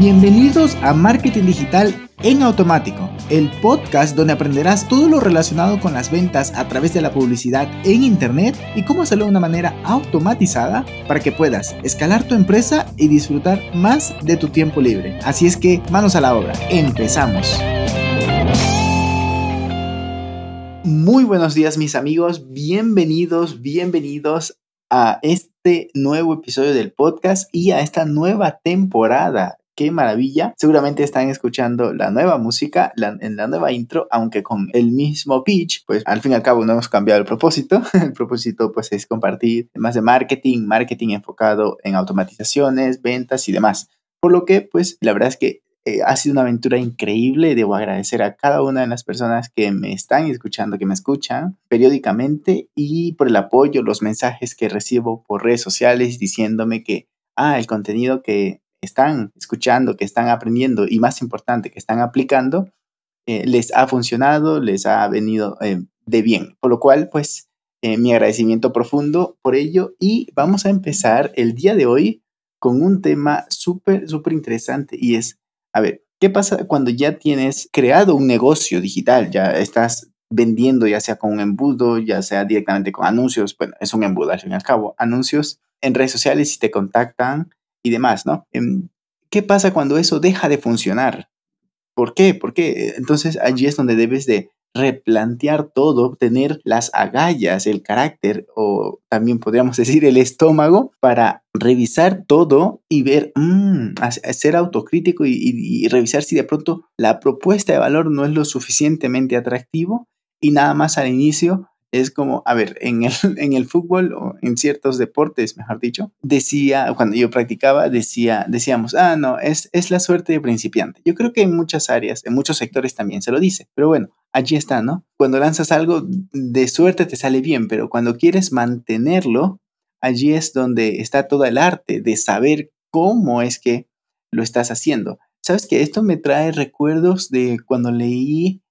Bienvenidos a Marketing Digital en Automático, el podcast donde aprenderás todo lo relacionado con las ventas a través de la publicidad en Internet y cómo hacerlo de una manera automatizada para que puedas escalar tu empresa y disfrutar más de tu tiempo libre. Así es que manos a la obra, empezamos. Muy buenos días mis amigos, bienvenidos, bienvenidos a este nuevo episodio del podcast y a esta nueva temporada qué maravilla. Seguramente están escuchando la nueva música en la nueva intro, aunque con el mismo pitch, pues al fin y al cabo no hemos cambiado el propósito. El propósito pues es compartir más de marketing, marketing enfocado en automatizaciones, ventas y demás. Por lo que pues la verdad es que eh, ha sido una aventura increíble. Debo agradecer a cada una de las personas que me están escuchando, que me escuchan periódicamente y por el apoyo, los mensajes que recibo por redes sociales diciéndome que, ah, el contenido que están escuchando, que están aprendiendo y más importante, que están aplicando, eh, les ha funcionado, les ha venido eh, de bien. Por lo cual, pues, eh, mi agradecimiento profundo por ello y vamos a empezar el día de hoy con un tema súper, súper interesante y es, a ver, ¿qué pasa cuando ya tienes creado un negocio digital? Ya estás vendiendo ya sea con un embudo, ya sea directamente con anuncios, bueno, es un embudo al fin y al cabo, anuncios en redes sociales y te contactan y demás, ¿no? Em, ¿Qué pasa cuando eso deja de funcionar? ¿Por qué? ¿Por qué? Entonces allí es donde debes de replantear todo, tener las agallas, el carácter o también podríamos decir el estómago para revisar todo y ver, mmm, ser autocrítico y, y, revisar si de pronto la propuesta de valor no es lo suficientemente atractivo y nada más al inicio es como, a ver, en el, en el fútbol o en ciertos deportes, mejor dicho, decía, cuando yo practicaba, decía, decíamos, ah, no, es, es la suerte de principiante. Yo creo que en muchas áreas, en muchos sectores también se lo dice, pero bueno, allí está, ¿no? Cuando lanzas algo de suerte te sale bien, pero cuando quieres mantenerlo, allí es donde está todo el arte de saber cómo es que lo estás haciendo. Sabes que esto me trae recuerdos de cuando leí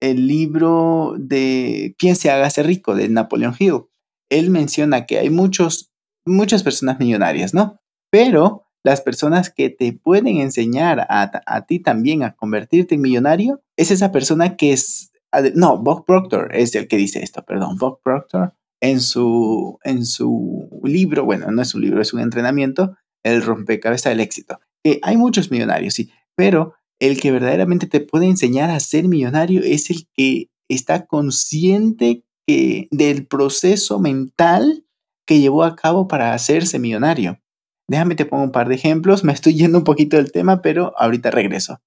el libro de ¿Quién se hágase rico? de Napoleon Hill. Él menciona que hay muchos, muchas personas millonarias, ¿no? Pero las personas que te pueden enseñar a, ti también a convertirte en millonario es esa persona que es, no, Bob Proctor es el que dice esto, perdón, Bob Proctor en su, en su libro, bueno, no es un libro, es un entrenamiento, el rompecabezas del éxito. Que hay muchos millonarios, sí, pero el que verdaderamente te puede enseñar a ser millonario es el que está consciente que, del proceso mental que llevó a cabo para hacerse millonario. Déjame te pongo un par de ejemplos, me estoy yendo un poquito del tema, pero ahorita regreso.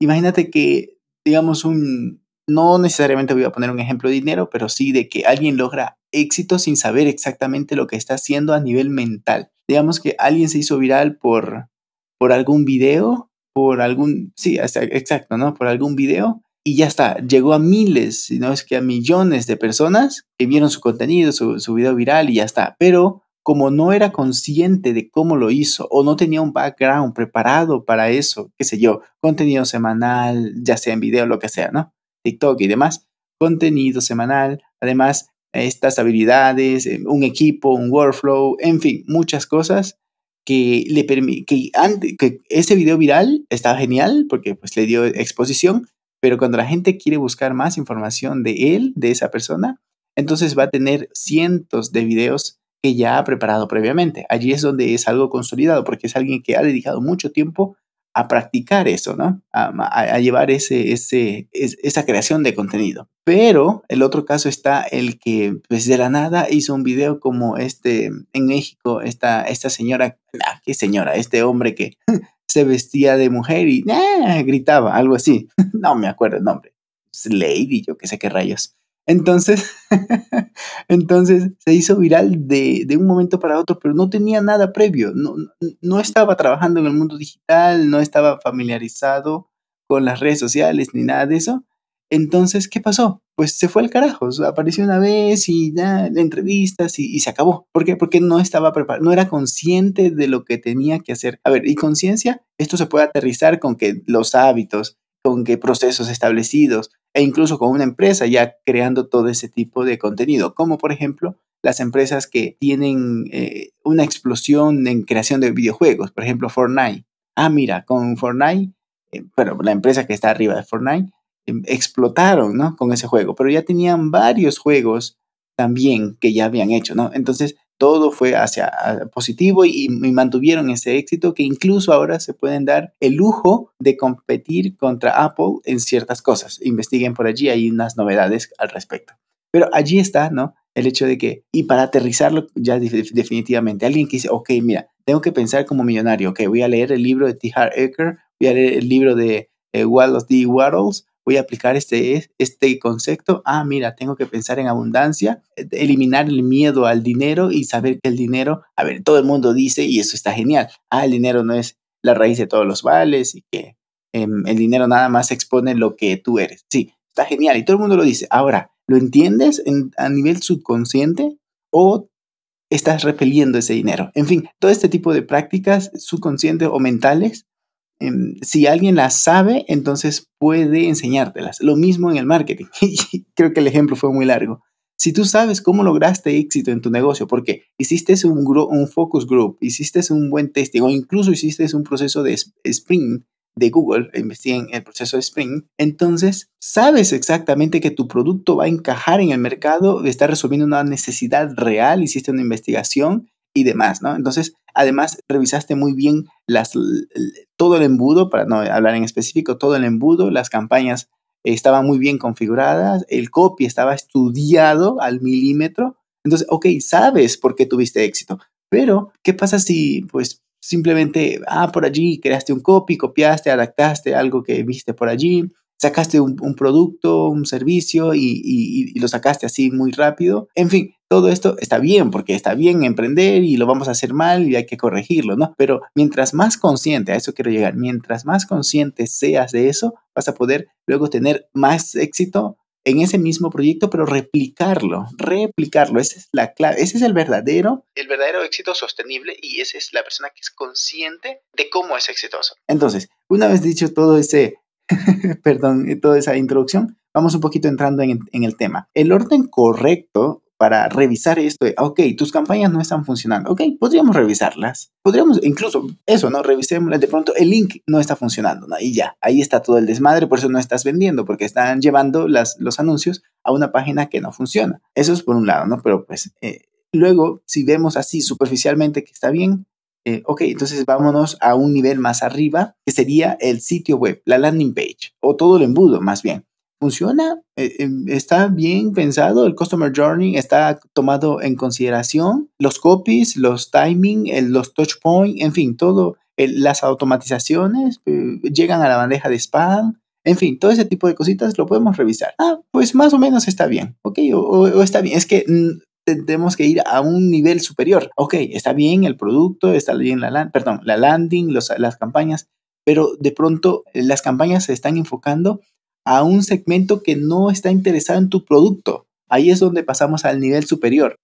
Imagínate que, digamos, un, no necesariamente voy a poner un ejemplo de dinero, pero sí de que alguien logra éxito sin saber exactamente lo que está haciendo a nivel mental. Digamos que alguien se hizo viral por, por algún video por algún, sí, exacto, ¿no? Por algún video y ya está, llegó a miles, si no es que a millones de personas que vieron su contenido, su, su video viral y ya está. Pero como no era consciente de cómo lo hizo o no tenía un background preparado para eso, qué sé yo, contenido semanal, ya sea en video, lo que sea, ¿no? TikTok y demás, contenido semanal, además estas habilidades, eh, un equipo, un workflow, en fin, muchas cosas que le que, que ese video viral estaba genial porque pues le dio exposición, pero cuando la gente quiere buscar más información de él, de esa persona, entonces va a tener cientos de videos que ya ha preparado previamente. Allí es donde es algo consolidado porque es alguien que ha dedicado mucho tiempo a practicar eso, ¿no? A, llevar ese, ese, esa creación de contenido. Pero el otro caso está el que, pues de la nada, hizo un video como este en México, esta, esta señora, ah, ¿qué señora? Este hombre que se vestía de mujer y ah, gritaba, algo así. no me acuerdo el nombre. Lady, yo qué sé qué rayos. Entonces, entonces se hizo viral de, de, un momento para otro, pero no tenía nada previo, no, no estaba trabajando en el mundo digital, no estaba familiarizado con las redes sociales ni nada de eso. Entonces, ¿qué pasó? Pues se fue al carajo, apareció una vez y ya, entrevistas y, y, se acabó. ¿Por qué? Porque no estaba preparado, no era consciente de lo que tenía que hacer. A ver, y conciencia, esto se puede aterrizar con que los hábitos, con que procesos establecidos, e incluso con una empresa ya creando todo ese tipo de contenido, como por ejemplo las empresas que tienen eh, una explosión en creación de videojuegos, por ejemplo Fortnite. Ah, mira, con Fortnite, eh, bueno, la empresa que está arriba de Fortnite, em, explotaron, ¿no? Con ese juego, pero ya tenían varios juegos también que ya habían hecho, ¿no? Entonces, todo fue hacia positivo y, mantuvieron ese éxito que incluso ahora se pueden dar el lujo de competir contra Apple en ciertas cosas. Investiguen por allí, hay unas novedades al respecto. Pero allí está, ¿no? El hecho de que, y para aterrizarlo ya definitivamente, alguien que dice, ok, mira, tengo que pensar como millonario, ok, voy a leer el libro de T. Hart Ecker, voy a leer el libro de eh, Wallace D. Waddles, voy a aplicar este, este concepto. Ah, mira, tengo que pensar en abundancia, eliminar el miedo al dinero y saber que el dinero, a ver, todo el mundo dice, y eso está genial, ah, el dinero no es la raíz de todos los vales y que em, el dinero nada más expone lo que tú eres. Sí, está genial y todo el mundo lo dice. Ahora, ¿lo entiendes a nivel subconsciente o estás repeliendo ese dinero? En fin, todo este tipo de prácticas subconscientes o mentales si alguien las sabe, entonces puede enseñártelas. Lo mismo en el marketing. Creo que el ejemplo fue muy largo. Si tú sabes cómo lograste éxito en tu negocio, porque hiciste un, un focus group, hiciste un buen testing o incluso hiciste un proceso de sprint de Google, investiguen el proceso de Spring, entonces sabes exactamente que tu producto va a encajar en el mercado, está resolviendo una necesidad real, hiciste una investigación y demás, ¿no? Entonces, además, revisaste muy bien las, todo el embudo, para no hablar en específico, todo el embudo, las campañas estaban muy bien configuradas, el copy estaba estudiado al milímetro. Entonces, ok, sabes por qué tuviste éxito, pero ¿qué pasa si, pues, simplemente, ah, por allí creaste un copy, copiaste, adaptaste algo que viste por allí, sacaste un, producto, un servicio y, lo sacaste así muy rápido. En fin, todo esto está bien porque está bien emprender y lo vamos a hacer mal y hay que corregirlo, ¿no? Pero mientras más consciente, a eso quiero llegar, mientras más consciente seas de eso, vas a poder luego tener más éxito en ese mismo proyecto, pero replicarlo, replicarlo, esa es la clave, ese es el verdadero, el verdadero éxito sostenible y esa es la persona que es consciente de cómo es exitoso. Entonces, una vez dicho todo ese perdón, toda esa introducción, vamos un poquito entrando en, el tema. El orden correcto para revisar esto, ok, tus campañas no están funcionando, ok, podríamos revisarlas, podríamos incluso eso, ¿no? Revisémoslas, de pronto el link no está funcionando, ¿no? Y ya, ahí está todo el desmadre, por eso no estás vendiendo, porque están llevando los anuncios a una página que no funciona. Eso es por un lado, ¿no? Pero pues eh, luego, si vemos así superficialmente que está bien, eh, ok, entonces vámonos a un nivel más arriba, que sería el sitio web, la landing page, o todo el embudo más bien. ¿Funciona? Eh, em, ¿Está bien pensado? ¿El Customer Journey está tomado en consideración? Los copies, los timing, los touch points, en fin, todo, las automatizaciones eh, llegan a la bandeja de spam. En fin, todo ese tipo de cositas lo podemos revisar. Ah, pues más o menos está bien, ¿ok? o está bien. Es que mm, tenemos que ir a un nivel superior. Ok, está bien el producto, está bien la, perdón, la landing, las campañas, pero de pronto eh, las campañas se están enfocando a un segmento que no está interesado en tu producto. Ahí es donde pasamos al nivel superior.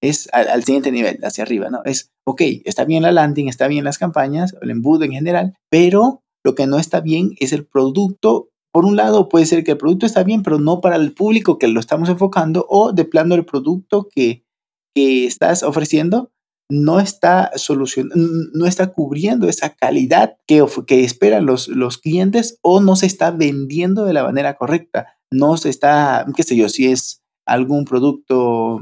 Es al, al, siguiente nivel, hacia arriba, ¿no? Es, ok, está bien la landing, está bien las campañas, el embudo en general, pero lo que no está bien es el producto por un lado, puede ser que el producto está bien, pero no para el público que lo estamos enfocando, o de plano el producto que, estás ofreciendo no está no está cubriendo esa calidad que, que esperan los, los clientes o no se está vendiendo de la manera correcta. No se está, qué sé yo, si es algún producto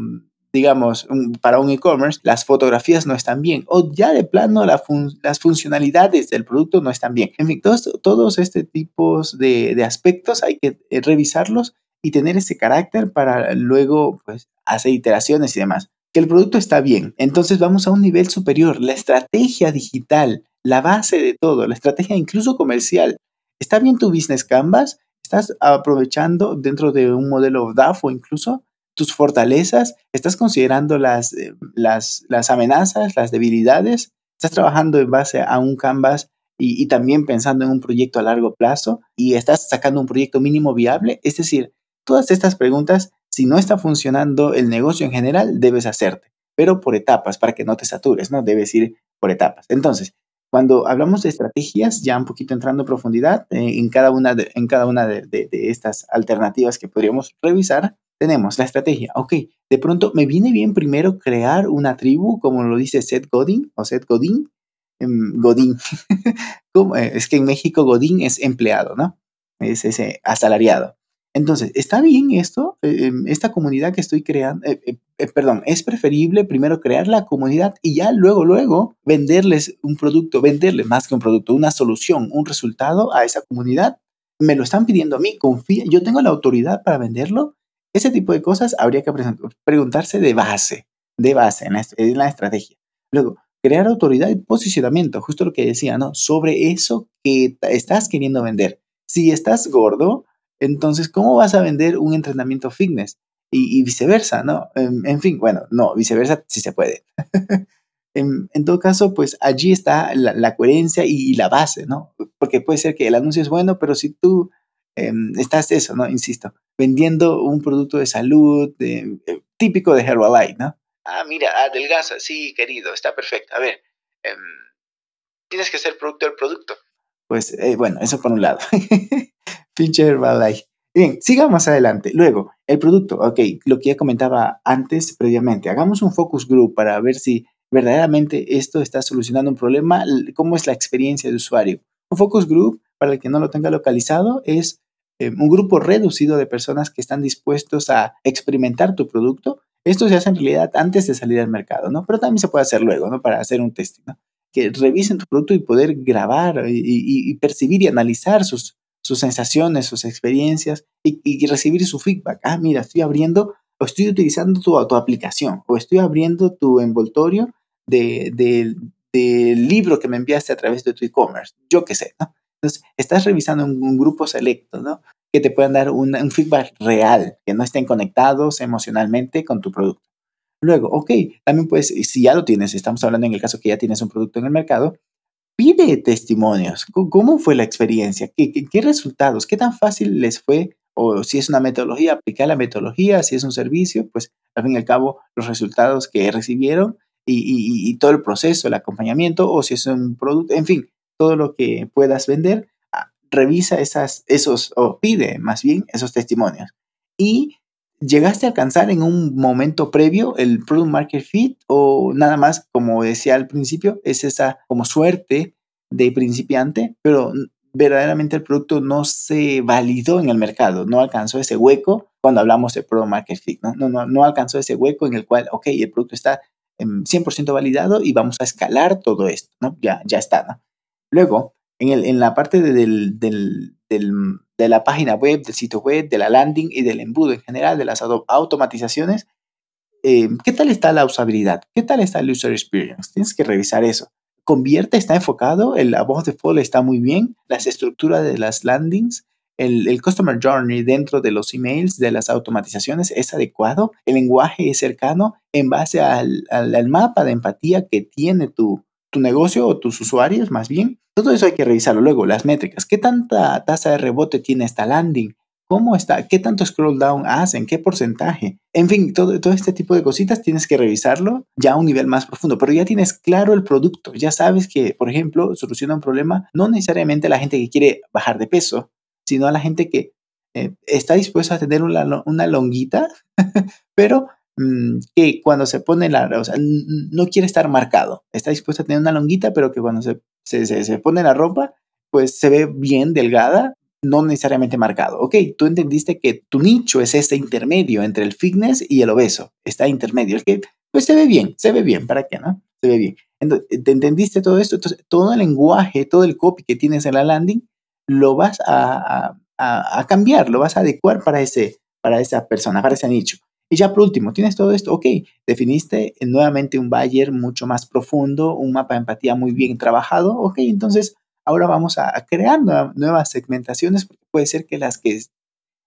digamos, para un e-commerce, las fotografías no están bien o ya de plano las funcionalidades del producto no están bien. En fin, todos, todos este tipos de, de aspectos hay que eh, revisarlos y tener ese carácter para luego pues, hacer iteraciones y demás. Que el producto está bien, entonces vamos a un nivel superior. La estrategia digital, la base de todo, la estrategia incluso comercial. ¿Está bien tu business canvas? ¿Estás aprovechando dentro de un modelo DAF o incluso tus fortalezas, estás considerando las, eh, las, las amenazas, las debilidades, estás trabajando en base a un canvas y, también pensando en un proyecto a largo plazo y estás sacando un proyecto mínimo viable. Es decir, todas estas preguntas, si no está funcionando el negocio en general, debes hacerte, pero por etapas, para que no te satures, ¿no? Debes ir por etapas. Entonces, cuando hablamos de estrategias, ya un poquito entrando en profundidad eh, en cada una, de, en cada una de, de, estas alternativas que podríamos revisar, tenemos la estrategia. Ok, de pronto me viene bien primero crear una tribu, como lo dice Seth Godin o Seth Godin, em, Godín. Eh, es que en México Godín es empleado, ¿no? Es ese asalariado. Entonces, ¿está bien esto? Eh, em, esta comunidad que estoy creando, eh, perdón, es preferible primero crear la comunidad y ya luego, luego venderles un producto, venderles más que un producto, una solución, un resultado a esa comunidad. Me lo están pidiendo a mí, confía, yo tengo la autoridad para venderlo. Ese tipo de cosas habría que preguntarse de base, de base en la estrategia. Luego, crear autoridad y posicionamiento, justo lo que decía, ¿no? Sobre eso que estás queriendo vender. Si estás gordo, entonces, ¿cómo vas a vender un entrenamiento fitness? Y, viceversa, ¿no? En, fin, bueno, no, viceversa sí se puede. en, todo caso, pues allí está la, coherencia y, la base, ¿no? Porque puede ser que el anuncio es bueno, pero si tú em, estás eso, ¿no? Insisto, vendiendo un producto de salud eh, típico de Herbalife, ¿no? Ah, mira, adelgaza, sí, querido, está perfecto. A ver, em, tienes que ser producto del producto. Pues eh, bueno, eso por un lado. Pinche Herbalife. Bien, sigamos adelante. Luego, el producto. Ok, lo que ya comentaba antes, previamente. Hagamos un focus group para ver si verdaderamente esto está solucionando un problema. ¿Cómo es la experiencia de usuario? Un focus group, para el que no lo tenga localizado, es em, un grupo reducido de personas que están dispuestos a experimentar tu producto esto se hace en realidad antes de salir al mercado, ¿no? Pero también se puede hacer luego, ¿no? Para hacer un testing, ¿no? Que revisen tu producto y poder grabar y, percibir y analizar sus, sus sensaciones, sus experiencias y, recibir su feedback. Ah, mira, estoy abriendo o estoy utilizando tu, tu aplicación o estoy abriendo tu envoltorio del de, libro que me enviaste a través de tu e-commerce. Yo qué sé, ¿no? Entonces, estás revisando un, grupo selecto, ¿no? que te puedan dar un, feedback real, que no estén conectados emocionalmente con tu producto. Luego, ok, también puedes, si ya lo tienes, estamos hablando en el caso que ya tienes un producto en el mercado, pide testimonios. ¿Cómo fue la experiencia? ¿Qué, resultados? ¿Qué tan fácil les fue? O si es una metodología, aplicar la metodología. Si es un servicio, pues al fin y al cabo los resultados que recibieron y todo el proceso, el acompañamiento, o si es un producto, en fin, todo lo que puedas vender, revisa esas, esos, o pide más bien esos testimonios. Y llegaste a alcanzar en un momento previo el product market fit o nada más, como decía al principio, es esa como suerte de principiante, pero verdaderamente el producto no se validó en el mercado, no alcanzó ese hueco cuando hablamos de product market fit, ¿no? No, no, alcanzó ese hueco en el cual, ok, el producto está 100% validado y vamos a escalar todo esto, ¿no? Ya, ya está, ¿no? Luego, en, el, en la parte de, del, del, de la página web, del sitio web, de la landing y del embudo en general, de las automatizaciones, eh, ¿qué tal está la usabilidad? ¿Qué tal está el user experience? Tienes que revisar eso. Convierte, está enfocado, el voz de fall está muy bien, las estructuras de las landings, el, el, customer journey dentro de los emails, de las automatizaciones es adecuado, el lenguaje es cercano en base al, al, al mapa de empatía que tiene tu, tu negocio o tus usuarios más bien. Todo eso hay que revisarlo. Luego, las métricas. ¿Qué tanta tasa de rebote tiene esta landing? ¿Cómo está? ¿Qué tanto scroll down hacen? ¿Qué porcentaje? En fin, todo, este tipo de cositas tienes que revisarlo ya a un nivel más profundo, pero ya tienes claro el producto. Ya sabes que, por ejemplo, soluciona un problema no necesariamente a la gente que quiere bajar de peso, sino a la gente que eh, está dispuesta a tener una, una longuita, pero que cuando se pone la, o sea, no quiere estar marcado, está dispuesto a tener una longuita, pero que cuando se, se, se, pone la ropa, pues se ve bien delgada, no necesariamente marcado. Ok, tú entendiste que tu nicho es este intermedio entre el fitness y el obeso, está intermedio, es que pues se ve bien, se ve bien, ¿para qué no? Se ve bien. Entonces, ¿te entendiste todo esto? Entonces, todo el lenguaje, todo el copy que tienes en la landing, lo vas a, a, a cambiar, lo vas a adecuar para, ese, para esa persona, para ese nicho. Y ya por último, tienes todo esto, ok, definiste nuevamente un buyer mucho más profundo, un mapa de empatía muy bien trabajado, ok, entonces ahora vamos a, crear nuevas segmentaciones, puede ser que las que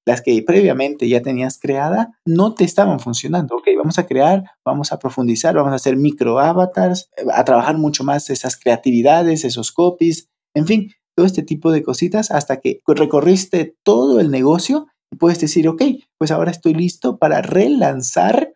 las que previamente ya tenías creada no te estaban funcionando. Ok, vamos a crear, vamos a profundizar, vamos a hacer micro avatars, eh, a trabajar mucho más esas creatividades, esos copies, en fin, todo este tipo de cositas hasta que recorriste todo el negocio puedes decir, ok, pues ahora estoy listo para relanzar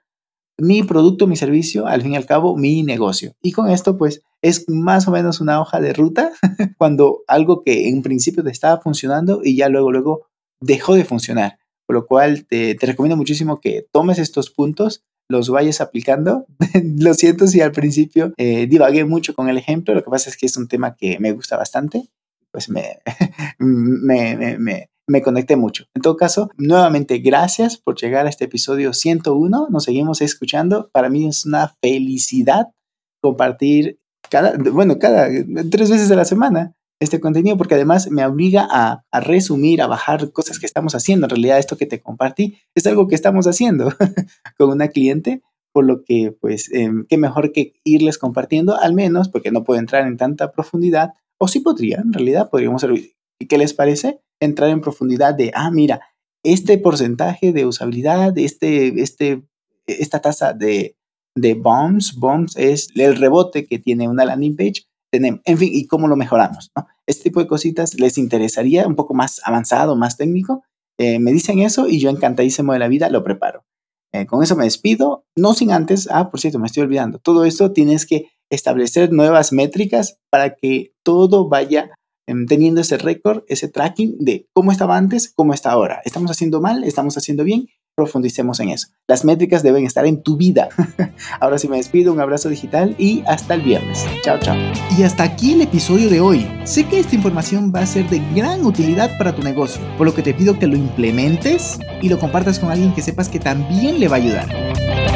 mi producto, mi servicio, al fin y al cabo, mi negocio. Y con esto, pues, es más o menos una hoja de ruta cuando algo que en principio te estaba funcionando y ya luego, luego dejó de funcionar. Por lo cual te, te recomiendo muchísimo que tomes estos puntos, los vayas aplicando. Lo siento si al principio eh, divagué mucho con el ejemplo, lo que pasa es que es un tema que me gusta bastante, pues me, me, me, me conecté mucho. En todo caso, nuevamente gracias por llegar a este episodio 101. Nos seguimos escuchando. Para mí es una felicidad compartir cada, bueno, cada tres veces a la semana este contenido porque además me obliga a, a, resumir, a bajar cosas que estamos haciendo. En realidad esto que te compartí es algo que estamos haciendo con una cliente, por lo que pues eh, qué mejor que irles compartiendo al menos, porque no puedo entrar en tanta profundidad, o sí podría, en realidad podríamos ¿Y qué les parece? Entrar en profundidad de, ah, mira, este porcentaje de usabilidad, este, este, esta tasa de, de bombs, bombs es el rebote que tiene una landing page, tenemos, en fin, y cómo lo mejoramos, ¿no? Este tipo de cositas les interesaría un poco más avanzado, más técnico. Eh, me dicen eso y yo encantadísimo de la vida lo preparo. Eh, con eso me despido, no sin antes, ah, por cierto, me estoy olvidando, todo esto tienes que establecer nuevas métricas para que todo vaya teniendo ese récord, ese tracking de cómo estaba antes, cómo está ahora. ¿Estamos haciendo mal? ¿Estamos haciendo bien? Profundicemos en eso. Las métricas deben estar en tu vida. ahora sí me despido, un abrazo digital y hasta el viernes. Chao, chao. Y hasta aquí el episodio de hoy. Sé que esta información va a ser de gran utilidad para tu negocio, por lo que te pido que lo implementes y lo compartas con alguien que sepas que también le va a ayudar.